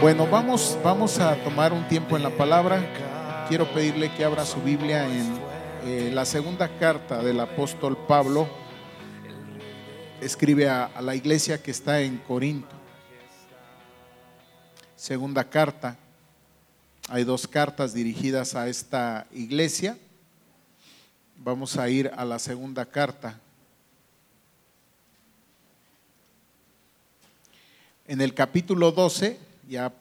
Bueno, vamos, vamos a tomar un tiempo en la palabra. Quiero pedirle que abra su Biblia en eh, la segunda carta del apóstol Pablo. Escribe a, a la iglesia que está en Corinto. Segunda carta. Hay dos cartas dirigidas a esta iglesia. Vamos a ir a la segunda carta. En el capítulo 12, ya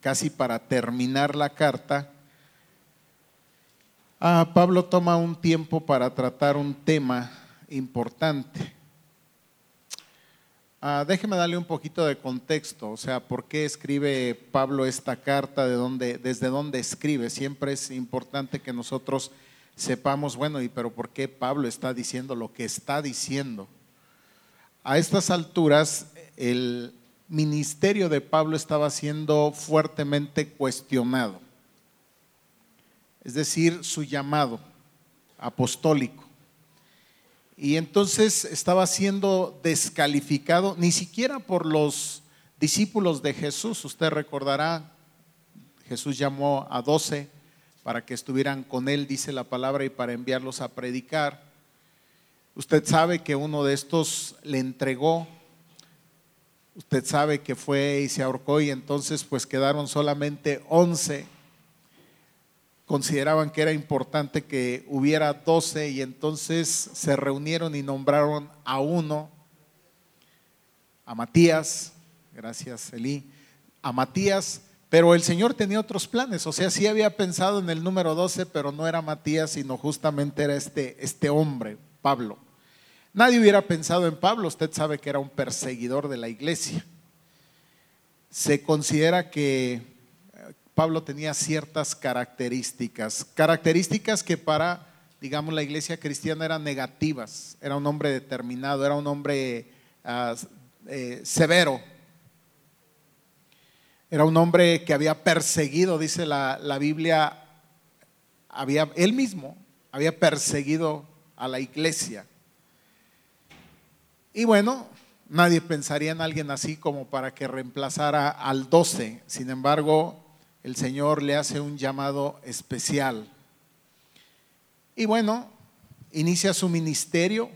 casi para terminar la carta, ah, Pablo toma un tiempo para tratar un tema importante. Ah, déjeme darle un poquito de contexto, o sea, por qué escribe Pablo esta carta, de dónde, desde dónde escribe. Siempre es importante que nosotros sepamos, bueno, y pero por qué Pablo está diciendo lo que está diciendo. A estas alturas, el, ministerio de Pablo estaba siendo fuertemente cuestionado, es decir, su llamado apostólico. Y entonces estaba siendo descalificado, ni siquiera por los discípulos de Jesús. Usted recordará, Jesús llamó a doce para que estuvieran con él, dice la palabra, y para enviarlos a predicar. Usted sabe que uno de estos le entregó Usted sabe que fue y se ahorcó y entonces pues quedaron solamente 11. Consideraban que era importante que hubiera 12 y entonces se reunieron y nombraron a uno, a Matías, gracias Elí, a Matías, pero el Señor tenía otros planes, o sea, sí había pensado en el número 12, pero no era Matías, sino justamente era este, este hombre, Pablo. Nadie hubiera pensado en Pablo, usted sabe que era un perseguidor de la iglesia. Se considera que eh, Pablo tenía ciertas características, características que para, digamos, la iglesia cristiana eran negativas. Era un hombre determinado, era un hombre ah, eh, severo, era un hombre que había perseguido, dice la, la Biblia, había, él mismo había perseguido a la iglesia. Y bueno, nadie pensaría en alguien así como para que reemplazara al 12. Sin embargo, el Señor le hace un llamado especial. Y bueno, inicia su ministerio,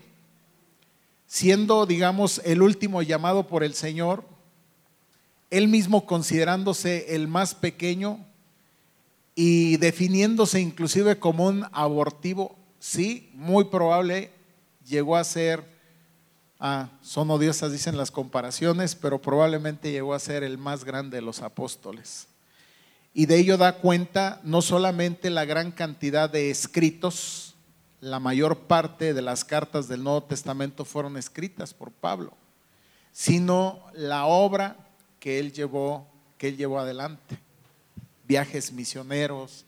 siendo, digamos, el último llamado por el Señor, él mismo considerándose el más pequeño y definiéndose inclusive como un abortivo, sí, muy probable llegó a ser Ah, son odiosas, dicen las comparaciones, pero probablemente llegó a ser el más grande de los apóstoles. Y de ello da cuenta no solamente la gran cantidad de escritos, la mayor parte de las cartas del Nuevo Testamento fueron escritas por Pablo, sino la obra que él llevó, que él llevó adelante. Viajes misioneros,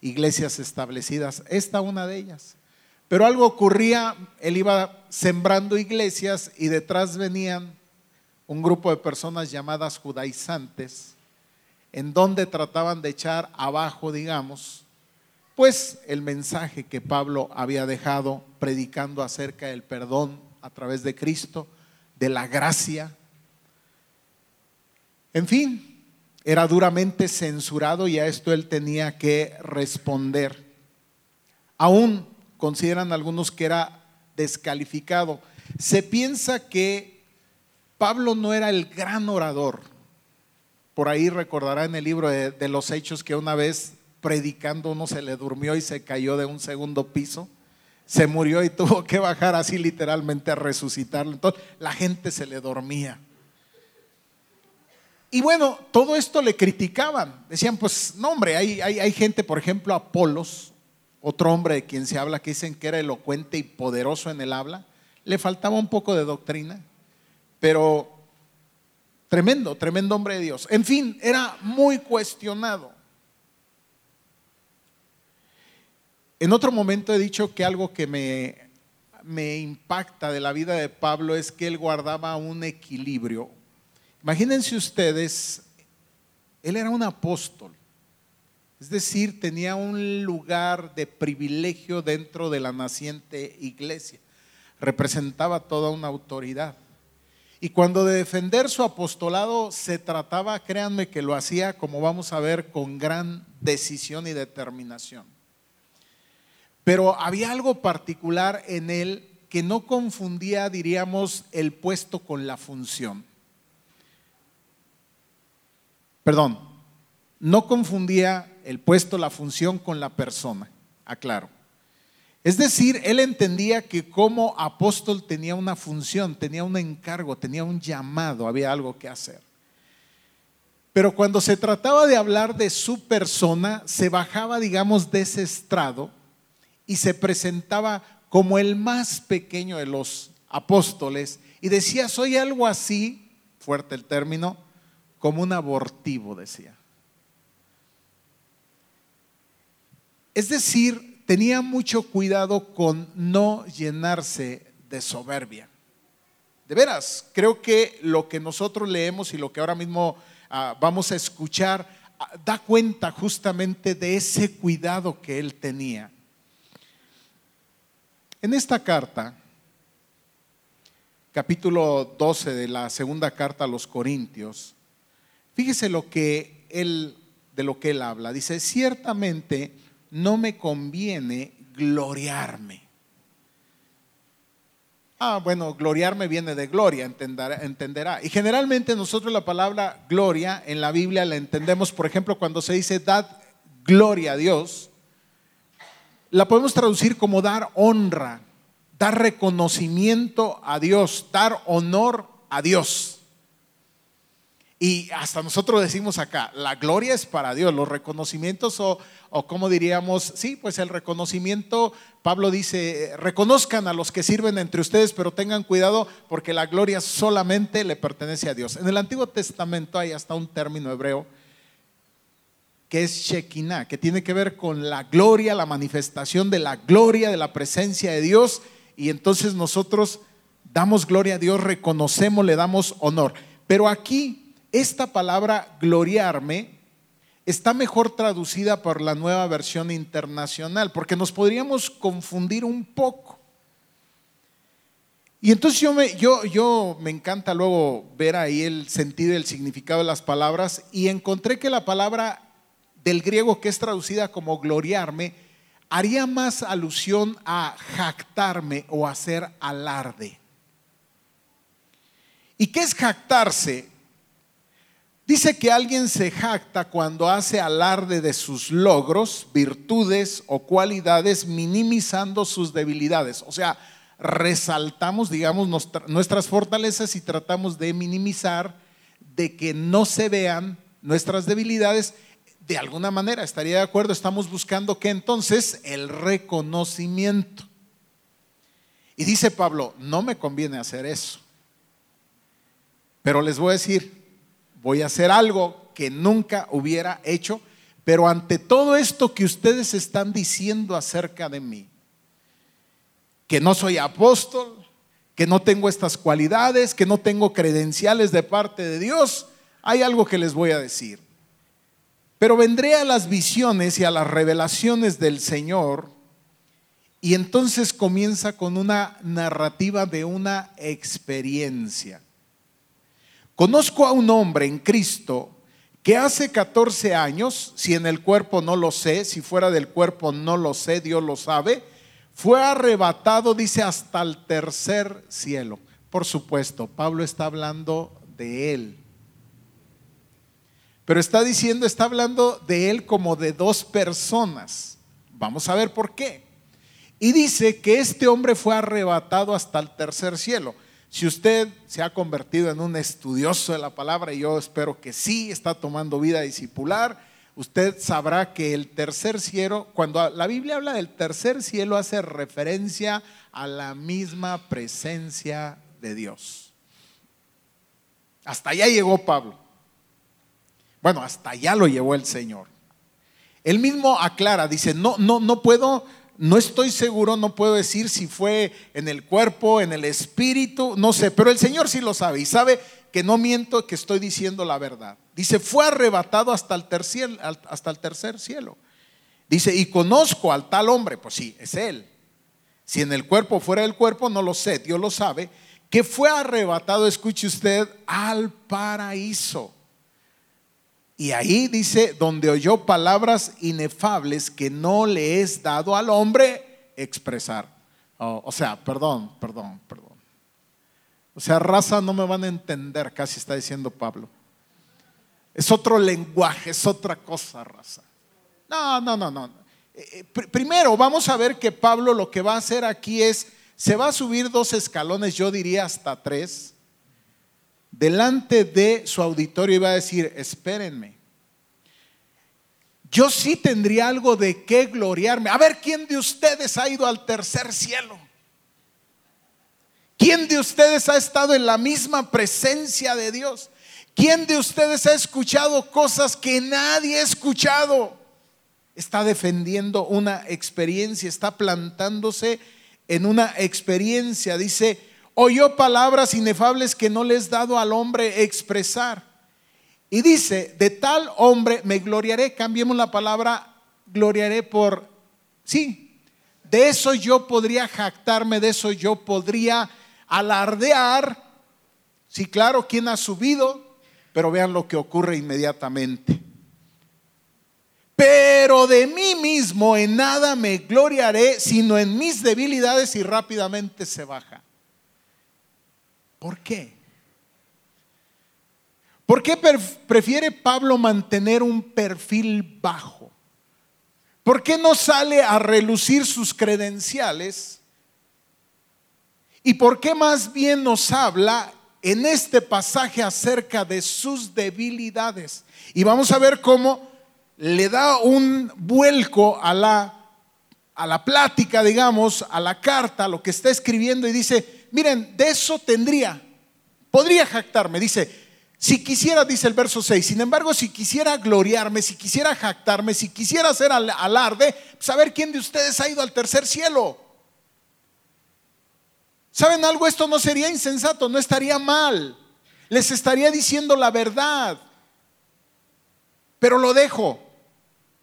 iglesias establecidas, esta una de ellas. Pero algo ocurría, él iba sembrando iglesias y detrás venían un grupo de personas llamadas judaizantes, en donde trataban de echar abajo, digamos, pues el mensaje que Pablo había dejado predicando acerca del perdón a través de Cristo, de la gracia. En fin, era duramente censurado y a esto él tenía que responder. Aún consideran algunos que era descalificado. Se piensa que Pablo no era el gran orador. Por ahí recordará en el libro de, los Hechos que una vez predicando uno se le durmió y se cayó de un segundo piso. Se murió y tuvo que bajar así literalmente a resucitarlo. Entonces la gente se le dormía. Y bueno, todo esto le criticaban. Decían, pues no hombre, hay, hay, hay gente, por ejemplo, Apolos, otro hombre de quien se habla que dicen que era elocuente y poderoso en el habla, le faltaba un poco de doctrina, pero tremendo, tremendo hombre de Dios. En fin, era muy cuestionado. En otro momento he dicho que algo que me, me impacta de la vida de Pablo es que él guardaba un equilibrio. Imagínense ustedes, él era un apóstol es decir, tenía un lugar de privilegio dentro de la naciente iglesia. Representaba toda una autoridad. Y cuando de defender su apostolado se trataba, créanme que lo hacía, como vamos a ver, con gran decisión y determinación. Pero había algo particular en él que no confundía, diríamos, el puesto con la función. Perdón, no confundía el puesto, la función con la persona, aclaro. Es decir, él entendía que como apóstol tenía una función, tenía un encargo, tenía un llamado, había algo que hacer. Pero cuando se trataba de hablar de su persona, se bajaba, digamos, de ese estrado y se presentaba como el más pequeño de los apóstoles y decía, soy algo así, fuerte el término, como un abortivo, decía. Es decir, tenía mucho cuidado con no llenarse de soberbia. De veras, creo que lo que nosotros leemos y lo que ahora mismo ah, vamos a escuchar ah, da cuenta justamente de ese cuidado que él tenía. En esta carta, capítulo 12 de la segunda carta a los Corintios, fíjese lo que él de lo que él habla. Dice, "Ciertamente no me conviene gloriarme. Ah, bueno, gloriarme viene de gloria, entenderá, Y generalmente nosotros la palabra gloria en la Biblia la entendemos, por ejemplo, cuando se dice dad gloria a Dios, la podemos traducir como dar honra, dar reconocimiento a Dios, dar honor a Dios. Y hasta nosotros decimos acá, la gloria es para Dios, los reconocimientos o, o como diríamos, sí, pues el reconocimiento, Pablo dice, reconozcan a los que sirven entre ustedes, pero tengan cuidado porque la gloria solamente le pertenece a Dios. En el Antiguo Testamento hay hasta un término hebreo que es Shekinah, que tiene que ver con la gloria, la manifestación de la gloria, de la presencia de Dios, y entonces nosotros damos gloria a Dios, reconocemos, le damos honor. Pero aquí esta palabra gloriarme está mejor traducida por la nueva versión internacional, porque nos podríamos confundir un poco. Y entonces yo me, yo, yo me encanta luego ver ahí el sentido y el significado de las palabras y encontré que la palabra del griego que es traducida como gloriarme haría más alusión a jactarme o hacer alarde. ¿Y qué es jactarse? Dice que alguien se jacta cuando hace alarde de sus logros, virtudes o cualidades, minimizando sus debilidades. O sea, resaltamos, digamos, nuestras fortalezas y tratamos de minimizar, de que no se vean nuestras debilidades. De alguna manera, estaría de acuerdo, estamos buscando que entonces el reconocimiento. Y dice Pablo, no me conviene hacer eso. Pero les voy a decir, voy a hacer algo que nunca hubiera hecho, pero ante todo esto que ustedes están diciendo acerca de mí, que no soy apóstol, que no tengo estas cualidades, que no tengo credenciales de parte de Dios, hay algo que les voy a decir. Pero vendré a las visiones y a las revelaciones del Señor y entonces comienza con una narrativa de una experiencia. Conozco a un hombre en Cristo que hace 14 años, si en el cuerpo no lo sé, si fuera del cuerpo no lo sé, Dios lo sabe, fue arrebatado, dice, hasta el tercer cielo. Por supuesto, Pablo está hablando de él. Pero está diciendo, está hablando de él como de dos personas. Vamos a ver por qué. Y dice que este hombre fue arrebatado hasta el tercer cielo. Si usted se ha convertido en un estudioso de la palabra, y yo espero que sí, está tomando vida discipular, usted sabrá que el tercer cielo, cuando la Biblia habla del tercer cielo, hace referencia a la misma presencia de Dios. Hasta allá llegó Pablo. Bueno, hasta allá lo llevó el Señor. Él mismo aclara, dice, no, no, no puedo no estoy seguro, no puedo decir si fue en el cuerpo, en el espíritu, no sé, pero el Señor sí lo sabe y sabe que no miento, que estoy diciendo la verdad. Dice, fue arrebatado hasta el tercer, hasta el tercer cielo. Dice, y conozco al tal hombre, pues sí, es él. Si en el cuerpo fuera el cuerpo, no lo sé, Dios lo sabe, que fue arrebatado, escuche usted, al paraíso. Y ahí dice, donde oyó palabras inefables que no le es dado al hombre expresar. Oh, o sea, perdón, perdón, perdón. O sea, raza no me van a entender, casi está diciendo Pablo. Es otro lenguaje, es otra cosa, raza. No, no, no, no. Eh, eh, primero, vamos a ver que Pablo lo que va a hacer aquí es se va a subir dos escalones, yo diría hasta tres, delante de su auditorio va a decir, espérenme. Yo sí tendría algo de qué gloriarme. A ver, ¿quién de ustedes ha ido al tercer cielo? ¿Quién de ustedes ha estado en la misma presencia de Dios? ¿Quién de ustedes ha escuchado cosas que nadie ha escuchado? Está defendiendo una experiencia, está plantándose en una experiencia. Dice, oyó palabras inefables que no les dado al hombre expresar. Y dice, de tal hombre me gloriaré. Cambiemos la palabra gloriaré por, sí, de eso yo podría jactarme, de eso yo podría alardear. Sí, claro, ¿quién ha subido? Pero vean lo que ocurre inmediatamente pero de mí mismo en nada me gloriaré, sino en mis debilidades y rápidamente se baja. ¿Por qué? ¿Por qué prefiere Pablo mantener un perfil bajo? ¿Por qué no sale a relucir sus credenciales? ¿Y por qué más bien nos habla en este pasaje acerca de sus debilidades? Y vamos a ver cómo le da un vuelco a la, a la plática, digamos, a la carta, a lo que está escribiendo y dice, miren, de eso tendría, podría jactarme, dice, si quisiera, dice el verso 6, sin embargo, si quisiera gloriarme, si quisiera jactarme, si quisiera hacer alarde, saber pues quién de ustedes ha ido al tercer cielo. ¿Saben algo? Esto no sería insensato, no estaría mal. Les estaría diciendo la verdad. Pero lo dejo.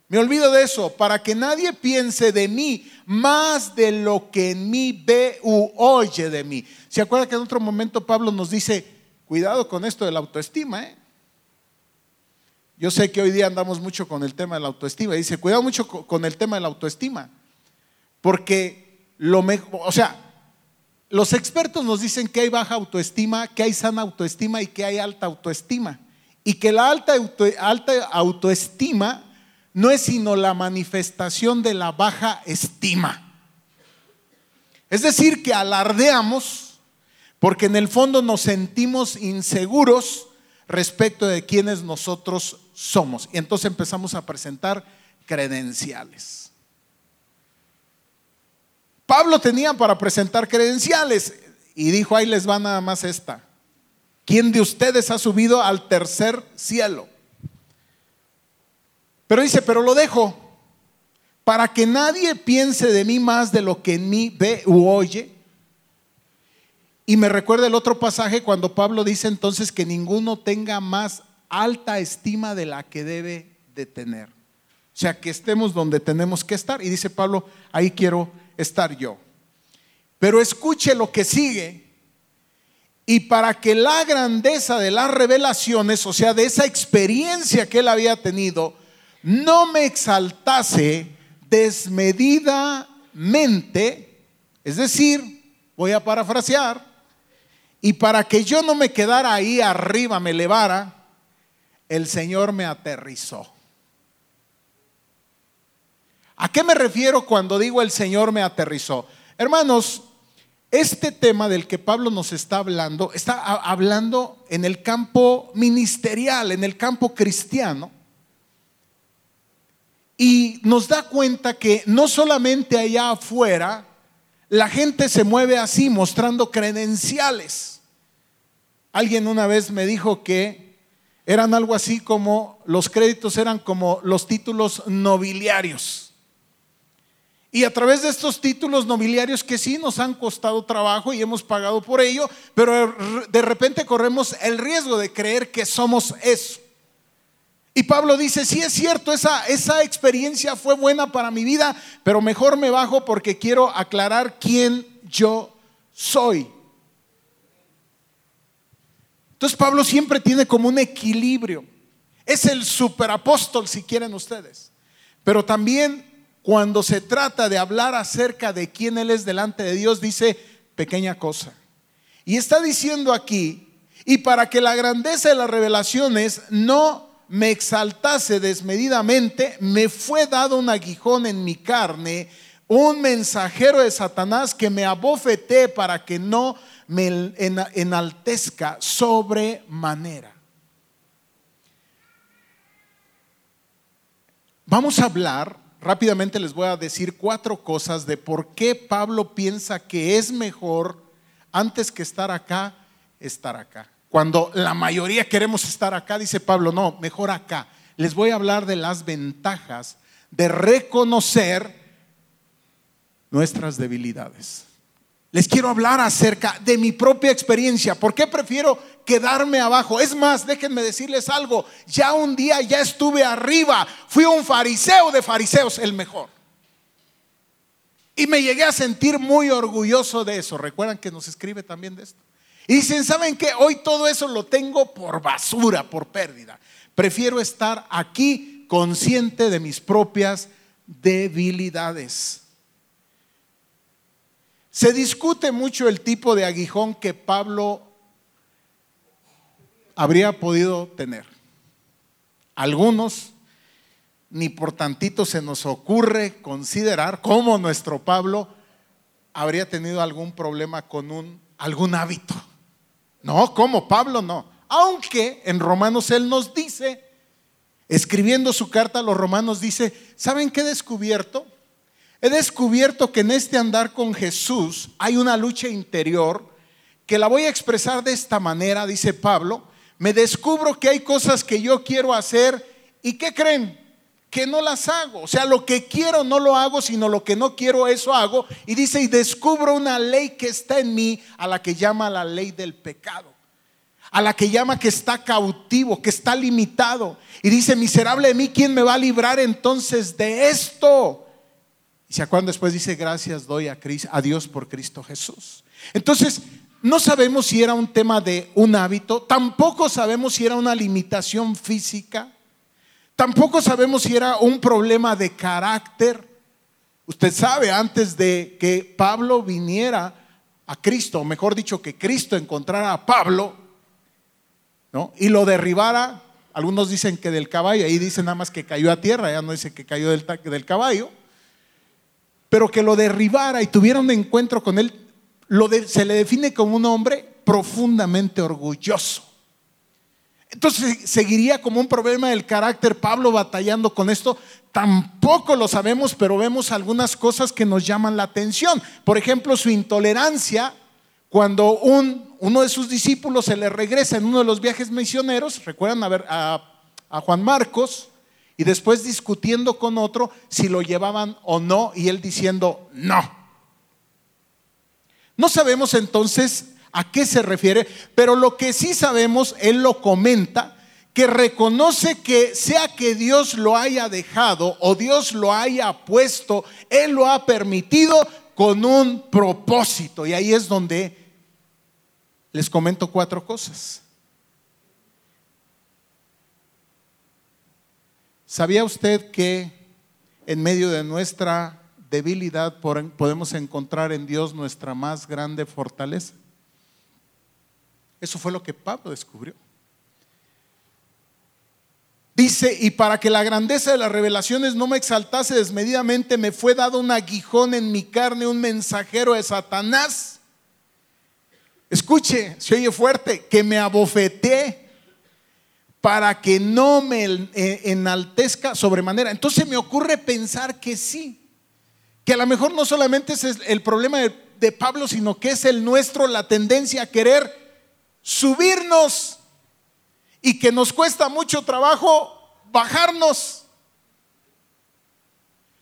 Me olvido de eso, para que nadie piense de mí más de lo que en mí ve u oye de mí. ¿Se acuerda que en otro momento Pablo nos dice, cuidado con esto de la autoestima? ¿eh? Yo sé que hoy día andamos mucho con el tema de la autoestima. Dice, cuidado mucho con el tema de la autoestima. Porque lo mejor, o sea, los expertos nos dicen que hay baja autoestima, que hay sana autoestima y que hay alta autoestima. Y que la alta, alta autoestima no es sino la manifestación de la baja estima. Es decir, que alardeamos porque en el fondo nos sentimos inseguros respecto de quienes nosotros somos. Y entonces empezamos a presentar credenciales. Pablo tenía para presentar credenciales y dijo, ahí les va nada más esta. ¿Quién de ustedes ha subido al tercer cielo? Pero dice, pero lo dejo para que nadie piense de mí más de lo que en mí ve u oye. Y me recuerda el otro pasaje cuando Pablo dice entonces que ninguno tenga más alta estima de la que debe de tener. O sea, que estemos donde tenemos que estar. Y dice Pablo, ahí quiero estar yo. Pero escuche lo que sigue. Y para que la grandeza de las revelaciones, o sea, de esa experiencia que él había tenido, no me exaltase desmedidamente, es decir, voy a parafrasear, y para que yo no me quedara ahí arriba, me elevara, el Señor me aterrizó. ¿A qué me refiero cuando digo el Señor me aterrizó? Hermanos, este tema del que Pablo nos está hablando, está hablando en el campo ministerial, en el campo cristiano. Y nos da cuenta que no solamente allá afuera, la gente se mueve así mostrando credenciales. Alguien una vez me dijo que eran algo así como los créditos eran como los títulos nobiliarios. Y a través de estos títulos nobiliarios que sí nos han costado trabajo y hemos pagado por ello, pero de repente corremos el riesgo de creer que somos eso. Y Pablo dice, sí es cierto, esa, esa experiencia fue buena para mi vida, pero mejor me bajo porque quiero aclarar quién yo soy. Entonces Pablo siempre tiene como un equilibrio. Es el superapóstol, si quieren ustedes. Pero también cuando se trata de hablar acerca de quién Él es delante de Dios, dice pequeña cosa. Y está diciendo aquí, y para que la grandeza de las revelaciones no me exaltase desmedidamente, me fue dado un aguijón en mi carne, un mensajero de Satanás que me abofeté para que no me enaltezca sobremanera. Vamos a hablar, rápidamente les voy a decir cuatro cosas de por qué Pablo piensa que es mejor antes que estar acá, estar acá. Cuando la mayoría queremos estar acá, dice Pablo, no, mejor acá. Les voy a hablar de las ventajas de reconocer nuestras debilidades. Les quiero hablar acerca de mi propia experiencia. ¿Por qué prefiero quedarme abajo? Es más, déjenme decirles algo. Ya un día ya estuve arriba. Fui un fariseo de fariseos, el mejor. Y me llegué a sentir muy orgulloso de eso. Recuerdan que nos escribe también de esto. Y dicen, ¿saben qué? Hoy todo eso lo tengo por basura, por pérdida. Prefiero estar aquí consciente de mis propias debilidades. Se discute mucho el tipo de aguijón que Pablo habría podido tener. Algunos, ni por tantito se nos ocurre considerar cómo nuestro Pablo habría tenido algún problema con un, algún hábito. No, como Pablo no. Aunque en Romanos él nos dice, escribiendo su carta a los romanos, dice, ¿saben qué he descubierto? He descubierto que en este andar con Jesús hay una lucha interior que la voy a expresar de esta manera, dice Pablo. Me descubro que hay cosas que yo quiero hacer y ¿qué creen? Que no las hago. O sea, lo que quiero no lo hago, sino lo que no quiero, eso hago. Y dice, y descubro una ley que está en mí, a la que llama la ley del pecado. A la que llama que está cautivo, que está limitado. Y dice, miserable de mí, ¿quién me va a librar entonces de esto? Y se acuerdan después dice, gracias doy a, a Dios por Cristo Jesús. Entonces, no sabemos si era un tema de un hábito, tampoco sabemos si era una limitación física, tampoco sabemos si era un problema de carácter. Usted sabe, antes de que Pablo viniera a Cristo, o mejor dicho, que Cristo encontrara a Pablo, ¿no? Y lo derribara, algunos dicen que del caballo, ahí dicen nada más que cayó a tierra, ya no dice que cayó del, del caballo pero que lo derribara y tuviera un encuentro con él, lo se le define como un hombre profundamente orgulloso. Entonces seguiría como un problema del carácter Pablo batallando con esto. Tampoco lo sabemos, pero vemos algunas cosas que nos llaman la atención. Por ejemplo, su intolerancia cuando un, uno de sus discípulos se le regresa en uno de los viajes misioneros. Recuerdan a, ver, a, a Juan Marcos y después discutiendo con otro si lo llevaban o no y él diciendo no. No sabemos entonces a qué se refiere, pero lo que sí sabemos, él lo comenta, que reconoce que sea que Dios lo haya dejado o Dios lo haya puesto, Él lo ha permitido con un propósito. Y ahí es donde les comento cuatro cosas. ¿Sabía usted que en medio de nuestra debilidad podemos encontrar en Dios nuestra más grande fortaleza? Eso fue lo que Pablo descubrió. Dice, y para que la grandeza de las revelaciones no me exaltase desmedidamente, me fue dado un aguijón en mi carne, un mensajero de Satanás. Escuche, se oye fuerte, que me abofeté para que no me eh, enaltezca sobremanera. Entonces me ocurre pensar que sí, que a lo mejor no solamente es el problema de, Pablo, sino que es el nuestro, la tendencia a querer subirnos y que nos cuesta mucho trabajo bajarnos.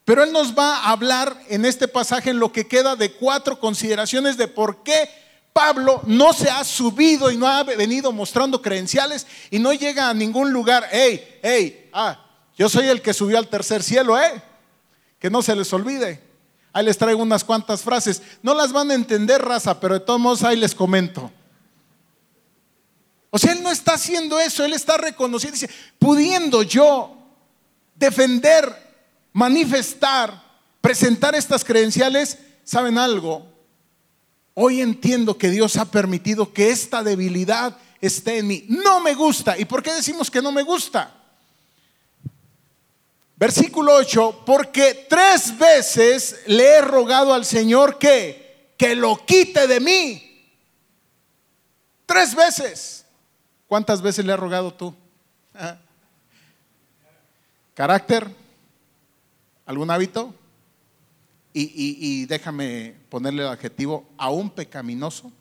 Pero Él nos va a hablar en este pasaje, en lo que queda, de cuatro consideraciones de por qué Pablo no se ha subido y no ha venido mostrando credenciales y no llega a ningún lugar. Hey, hey, ah, yo soy el que subió al tercer cielo, ¿eh? Que no se les olvide. Ahí les traigo unas cuantas frases. No las van a entender, raza, pero de todos modos ahí les comento. O sea, Él no está haciendo eso, Él está reconociendo, dice, pudiendo yo defender, manifestar, presentar estas credenciales, ¿saben algo? Hoy entiendo que Dios ha permitido que esta debilidad esté en mí. No me gusta. ¿Y por qué decimos que no me gusta? Versículo 8, porque tres veces le he rogado al Señor que, que lo quite de mí. Tres veces. ¿Cuántas veces le has rogado tú? ¿Carácter? ¿Algún hábito? Y, déjame ponerle el adjetivo, aún pecaminoso.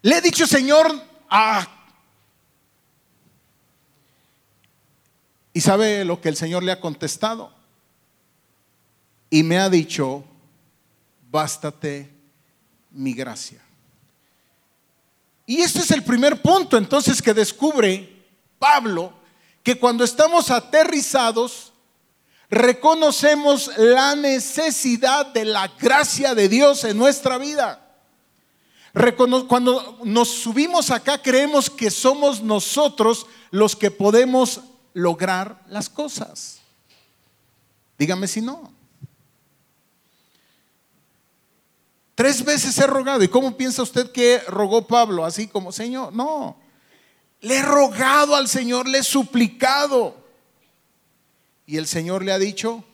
Le he dicho, Señor, ah. ¿Y sabe lo que el Señor le ha contestado? Y me ha dicho, bástate mi gracia. Y este es el primer punto entonces que descubre Pablo, que cuando estamos aterrizados, reconocemos la necesidad de la gracia de Dios en nuestra vida. Cuando nos subimos acá creemos que somos nosotros los que podemos lograr las cosas. Dígame si no. Tres veces he rogado. ¿Y cómo piensa usted que rogó Pablo? Así como, Señor, no. Le he rogado al Señor, le he suplicado. Y el Señor le ha dicho,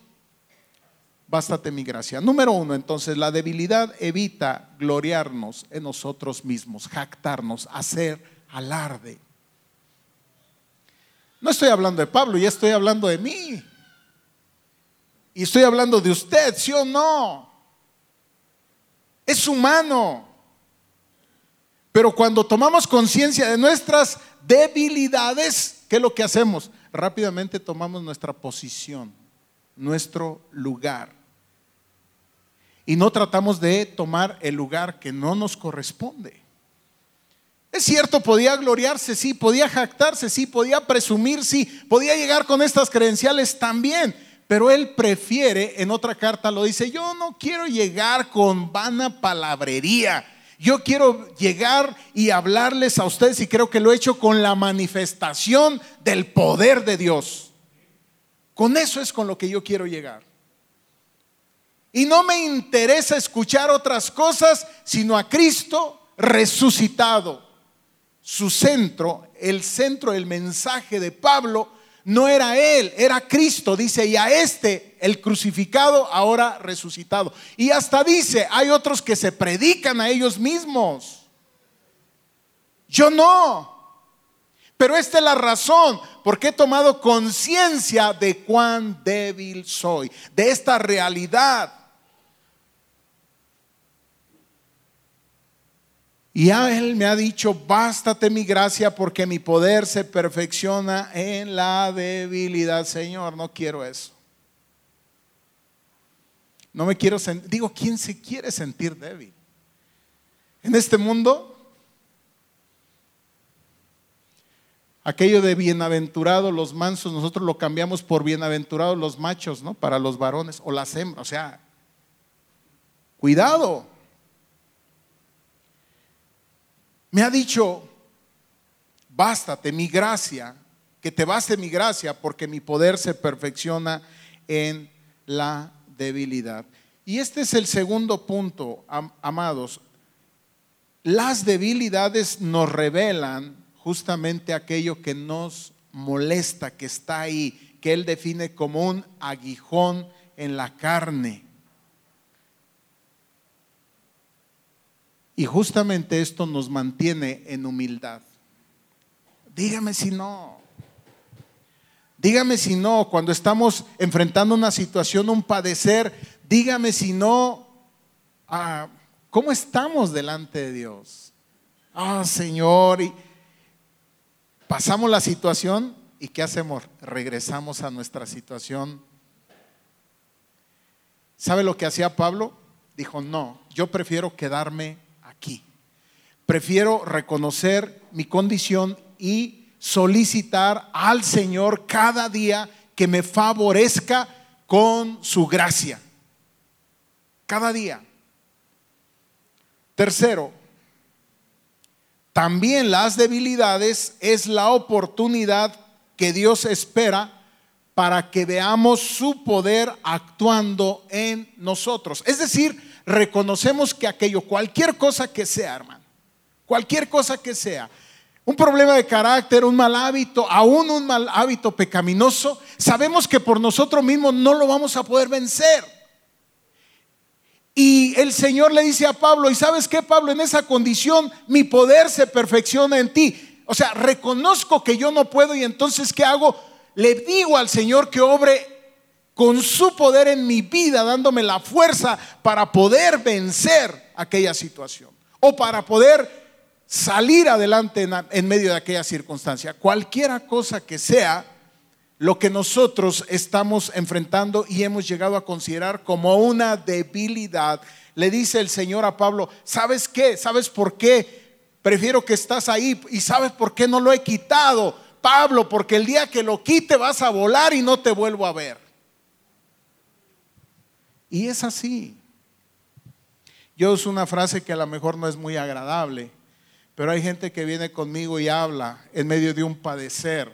bástate mi gracia. Número uno, entonces, la debilidad evita gloriarnos en nosotros mismos, jactarnos, hacer alarde. No estoy hablando de Pablo, ya estoy hablando de mí. Y estoy hablando de usted, ¿sí o no? Es humano. Pero cuando tomamos conciencia de nuestras debilidades, ¿qué es lo que hacemos? Rápidamente tomamos nuestra posición, nuestro lugar. Y no tratamos de tomar el lugar que no nos corresponde. Es cierto, podía gloriarse, sí, podía jactarse, sí, podía presumir, sí, podía llegar con estas credenciales también. Pero él prefiere, en otra carta lo dice, yo no quiero llegar con vana palabrería. Yo quiero llegar y hablarles a ustedes y creo que lo he hecho con la manifestación del poder de Dios. Con eso es con lo que yo quiero llegar. Y no me interesa escuchar otras cosas, sino a Cristo resucitado. Su centro, el centro del mensaje de Pablo, no era Él, era Cristo, dice, y a este, el crucificado, ahora resucitado. Y hasta dice, hay otros que se predican a ellos mismos. Yo no. Pero esta es la razón porque he tomado conciencia de cuán débil soy, de esta realidad. Y a él me ha dicho, bástate mi gracia porque mi poder se perfecciona en la debilidad. Señor, no quiero eso. No me quiero sentir, digo, ¿quién se quiere sentir débil? En este mundo, aquello de bienaventurados los mansos, nosotros lo cambiamos por bienaventurados los machos, ¿no? Para los varones o las hembras, o sea, cuidado. Me ha dicho, bástate mi gracia, que te baste mi gracia, porque mi poder se perfecciona en la debilidad. Y este es el segundo punto, amados. Las debilidades nos revelan justamente aquello que nos molesta, que está ahí, que Él define como un aguijón en la carne. Y justamente esto nos mantiene en humildad. Dígame si no. Dígame si no, cuando estamos enfrentando una situación, un padecer, dígame si no, ah, ¿cómo estamos delante de Dios? Ah, Señor, y pasamos la situación y ¿qué hacemos? Regresamos a nuestra situación. ¿Sabe lo que hacía Pablo? Dijo, no, yo prefiero quedarme Prefiero reconocer mi condición y solicitar al Señor cada día que me favorezca con su gracia. Cada día. Tercero, también las debilidades es la oportunidad que Dios espera para que veamos su poder actuando en nosotros. Es decir, reconocemos que aquello, cualquier cosa que sea, hermano, cualquier cosa que sea, un problema de carácter, un mal hábito, aún un mal hábito pecaminoso, sabemos que por nosotros mismos no lo vamos a poder vencer. Y el Señor le dice a Pablo, ¿y sabes qué, Pablo? En esa condición mi poder se perfecciona en ti. O sea, reconozco que yo no puedo y entonces ¿qué hago? Le digo al Señor que obre con su poder en mi vida, dándome la fuerza para poder vencer aquella situación o para poder salir adelante en, medio de aquella circunstancia. Cualquiera cosa que sea lo que nosotros estamos enfrentando y hemos llegado a considerar como una debilidad, le dice el Señor a Pablo, ¿sabes qué? ¿Sabes por qué? Prefiero que estás ahí y sabes por qué no lo he quitado, Pablo, porque el día que lo quite vas a volar y no te vuelvo a ver. Y es así. Yo uso una frase que a lo mejor no es muy agradable, pero hay gente que viene conmigo y habla en medio de un padecer.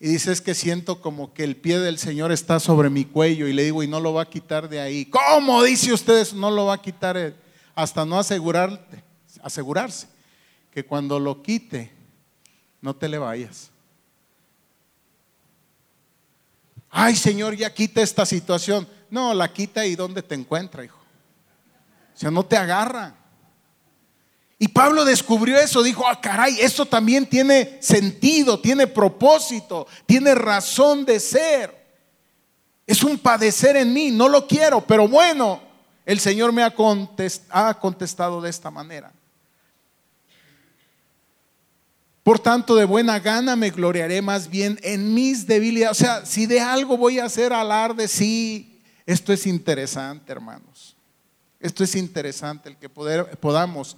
Y dice, es que siento como que el pie del Señor está sobre mi cuello. Y le digo, y no lo va a quitar de ahí. ¿Cómo dice usted No lo va a quitar hasta no asegurarte, asegurarse que cuando lo quite, no te le vayas. Ay, Señor, ya quita esta situación. No, la quita y dónde te encuentra, hijo. O sea, no te agarra. Y Pablo descubrió eso, dijo, ah, caray, esto también tiene sentido, tiene propósito, tiene razón de ser. Es un padecer en mí, no lo quiero, pero bueno, el Señor me ha, ha contestado de esta manera. Por tanto, de buena gana me gloriaré más bien en mis debilidades. O sea, si de algo voy a hacer alarde, sí, esto es interesante, hermanos. Esto es interesante, el que poder, podamos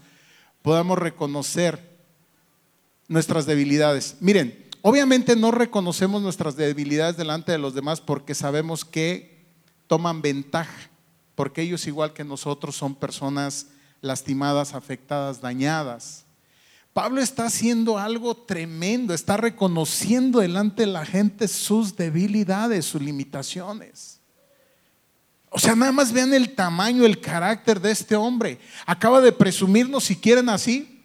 podamos reconocer nuestras debilidades. Miren, obviamente no reconocemos nuestras debilidades delante de los demás porque sabemos que toman ventaja, porque ellos igual que nosotros son personas lastimadas, afectadas, dañadas. Pablo está haciendo algo tremendo, está reconociendo delante de la gente sus debilidades, sus limitaciones. O sea, nada más vean el tamaño, el carácter de este hombre. Acaba de presumirnos, si quieren así,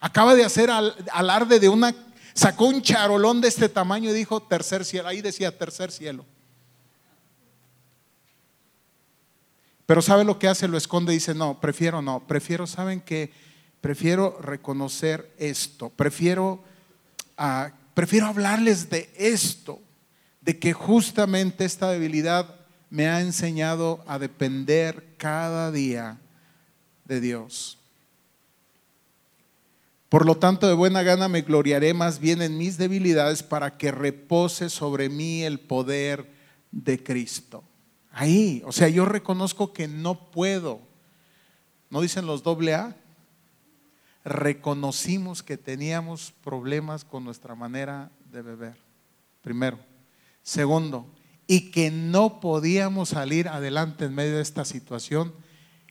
acaba de hacer alarde de una, sacó un charolón de este tamaño y dijo tercer cielo, ahí decía tercer cielo. Pero ¿sabe lo que hace? Lo esconde y dice, no, prefiero no, prefiero, ¿saben que Prefiero reconocer esto, prefiero, ah, prefiero hablarles de esto, de que justamente esta debilidad me ha enseñado a depender cada día de Dios. Por lo tanto, de buena gana me gloriaré más bien en mis debilidades para que repose sobre mí el poder de Cristo. Ahí, o sea, yo reconozco que no puedo. ¿No dicen los doble A? Reconocimos que teníamos problemas con nuestra manera de beber. Primero. Segundo, y que no podíamos salir adelante en medio de esta situación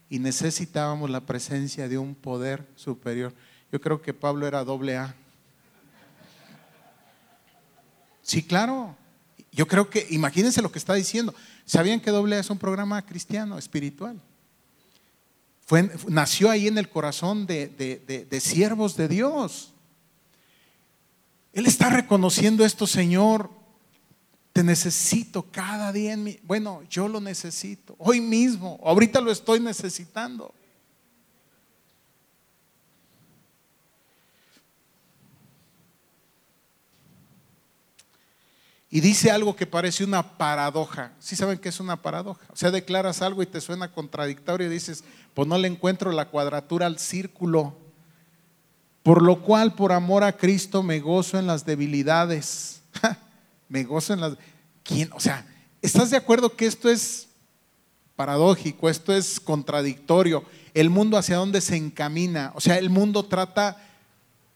y necesitábamos la presencia de un poder superior. Yo creo que Pablo era doble A. Sí, claro. Yo creo que, imagínense lo que está diciendo. ¿Sabían que doble A es un programa cristiano, espiritual? Fue, nació ahí en el corazón de, de siervos de Dios. Él está reconociendo esto, Señor, te necesito cada día en mi... Bueno, yo lo necesito. Hoy mismo, ahorita lo estoy necesitando. Y dice algo que parece una paradoja. ¿Sí saben qué es una paradoja? O sea, declaras algo y te suena contradictorio y dices, pues no le encuentro la cuadratura al círculo. Por lo cual, por amor a Cristo, me gozo en las debilidades me gozo en las... ¿Quién? O sea, ¿estás de acuerdo que esto es paradójico, esto es contradictorio? El mundo hacia dónde se encamina, o sea, el mundo trata,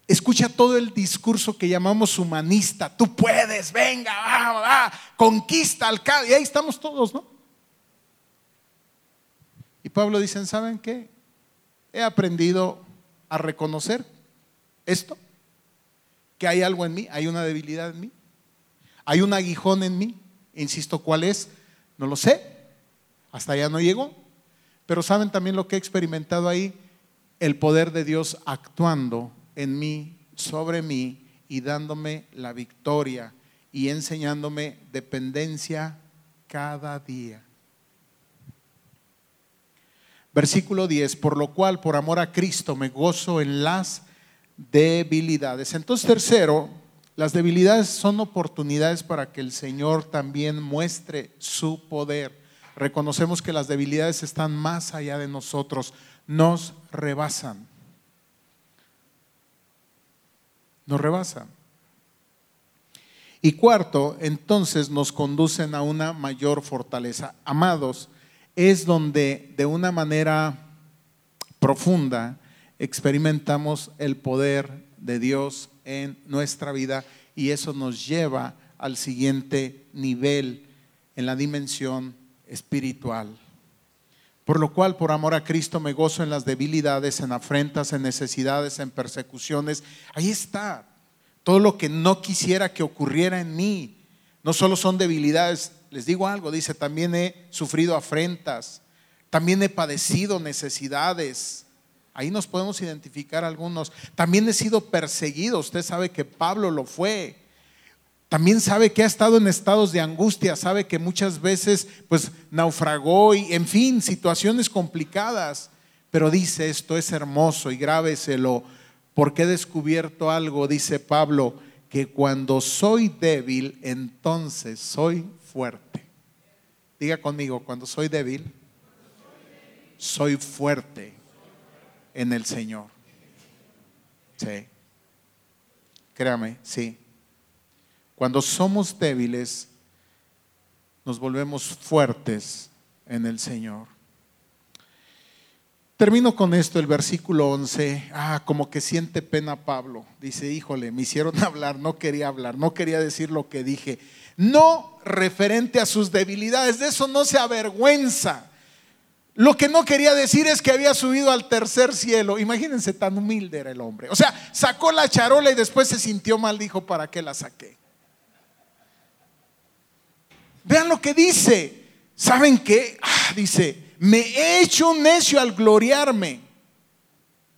escucha todo el discurso que llamamos humanista, tú puedes, venga, va, va, conquista, alcalde, y ahí estamos todos, ¿no? Y Pablo dice, ¿saben qué? he aprendido a reconocer esto, que hay algo en mí, hay una debilidad en mí, hay un aguijón en mí, insisto, ¿cuál es? No lo sé, hasta allá no llegó, pero saben también lo que he experimentado ahí, el poder de Dios actuando en mí, sobre mí y dándome la victoria y enseñándome dependencia cada día. Versículo 10, por lo cual, por amor a Cristo, me gozo en las debilidades. Entonces, tercero, las debilidades son oportunidades para que el Señor también muestre su poder. Reconocemos que las debilidades están más allá de nosotros, nos rebasan. Nos rebasan. Y cuarto, entonces nos conducen a una mayor fortaleza. Amados, es donde de una manera profunda experimentamos el poder de Dios en nuestra vida y eso nos lleva al siguiente nivel en la dimensión espiritual. Por lo cual, por amor a Cristo, me gozo en las debilidades, en afrentas, en necesidades, en persecuciones. Ahí está. Todo lo que no quisiera que ocurriera en mí. No solo son debilidades, les digo algo, dice, también he sufrido afrentas, también he padecido necesidades. Ahí nos podemos identificar algunos. También he sido perseguido. Usted sabe que Pablo lo fue. También sabe que ha estado en estados de angustia, sabe que muchas veces pues naufragó y en fin, situaciones complicadas. Pero dice esto es hermoso y grábeselo, porque he descubierto algo, dice Pablo, que cuando soy débil, entonces soy fuerte. Diga conmigo, cuando soy débil, soy fuerte en el Señor. Sí. Créame, sí. Cuando somos débiles, nos volvemos fuertes en el Señor. Termino con esto, el versículo 11. Ah, como que siente pena Pablo. Dice, híjole, me hicieron hablar, no quería hablar, no quería decir lo que dije no referente a sus debilidades. De eso no se avergüenza. Lo que no quería decir es que había subido al tercer cielo. Imagínense tan humilde era el hombre. O sea, sacó la charola y después se sintió mal, dijo, ¿para qué la saqué? Vean lo que dice. ¿Saben qué? Ah, dice, me he hecho un necio al gloriarme,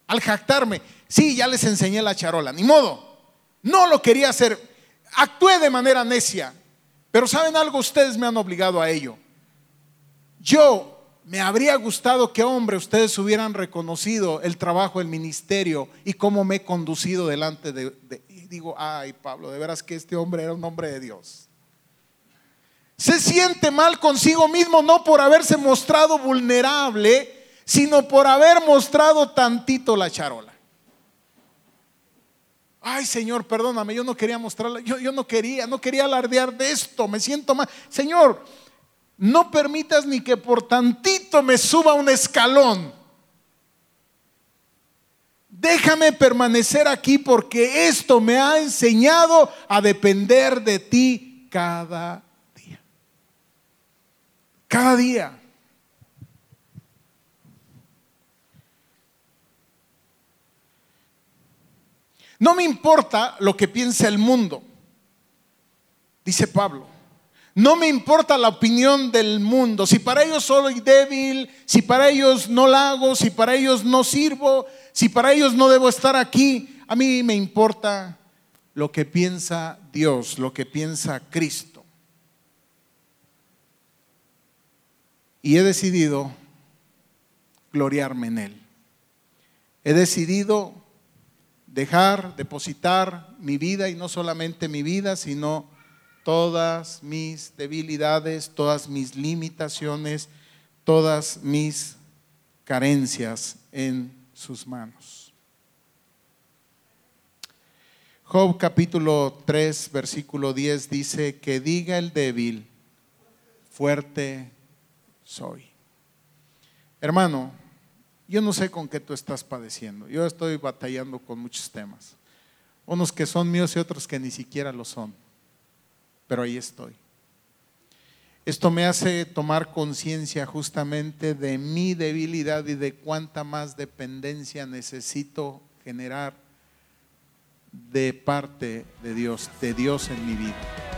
al jactarme. Sí, ya les enseñé la charola, ni modo. No lo quería hacer. Actué de manera necia. Pero ¿saben algo? Ustedes me han obligado a ello. Yo me habría gustado que, hombre, ustedes hubieran reconocido el trabajo del ministerio y cómo me he conducido delante de... y digo, ay Pablo, de veras que este hombre era un hombre de Dios. Se siente mal consigo mismo no por haberse mostrado vulnerable, sino por haber mostrado tantito la charola. Ay, Señor, perdóname, yo no quería mostrarla, yo, yo no quería, no quería alardear de esto, me siento mal. Señor, no permitas ni que por tantito me suba un escalón. Déjame permanecer aquí porque esto me ha enseñado a depender de ti cada día. Cada día. No me importa lo que piense el mundo, dice Pablo. No me importa la opinión del mundo. Si para ellos soy débil, si para ellos no la hago, si para ellos no sirvo, si para ellos no debo estar aquí, a mí me importa lo que piensa Dios, lo que piensa Cristo. Y he decidido gloriarme en Él. He decidido dejar, depositar mi vida y no solamente mi vida, sino todas mis debilidades, todas mis limitaciones, todas mis carencias en sus manos. Job capítulo 3, versículo 10 dice, que diga el débil, fuerte soy. Hermano, yo no sé con qué tú estás padeciendo. Yo estoy batallando con muchos temas. Unos que son míos y otros que ni siquiera lo son. Pero ahí estoy. Esto me hace tomar conciencia justamente de mi debilidad y de cuánta más dependencia necesito generar de parte de Dios, de Dios en mi vida.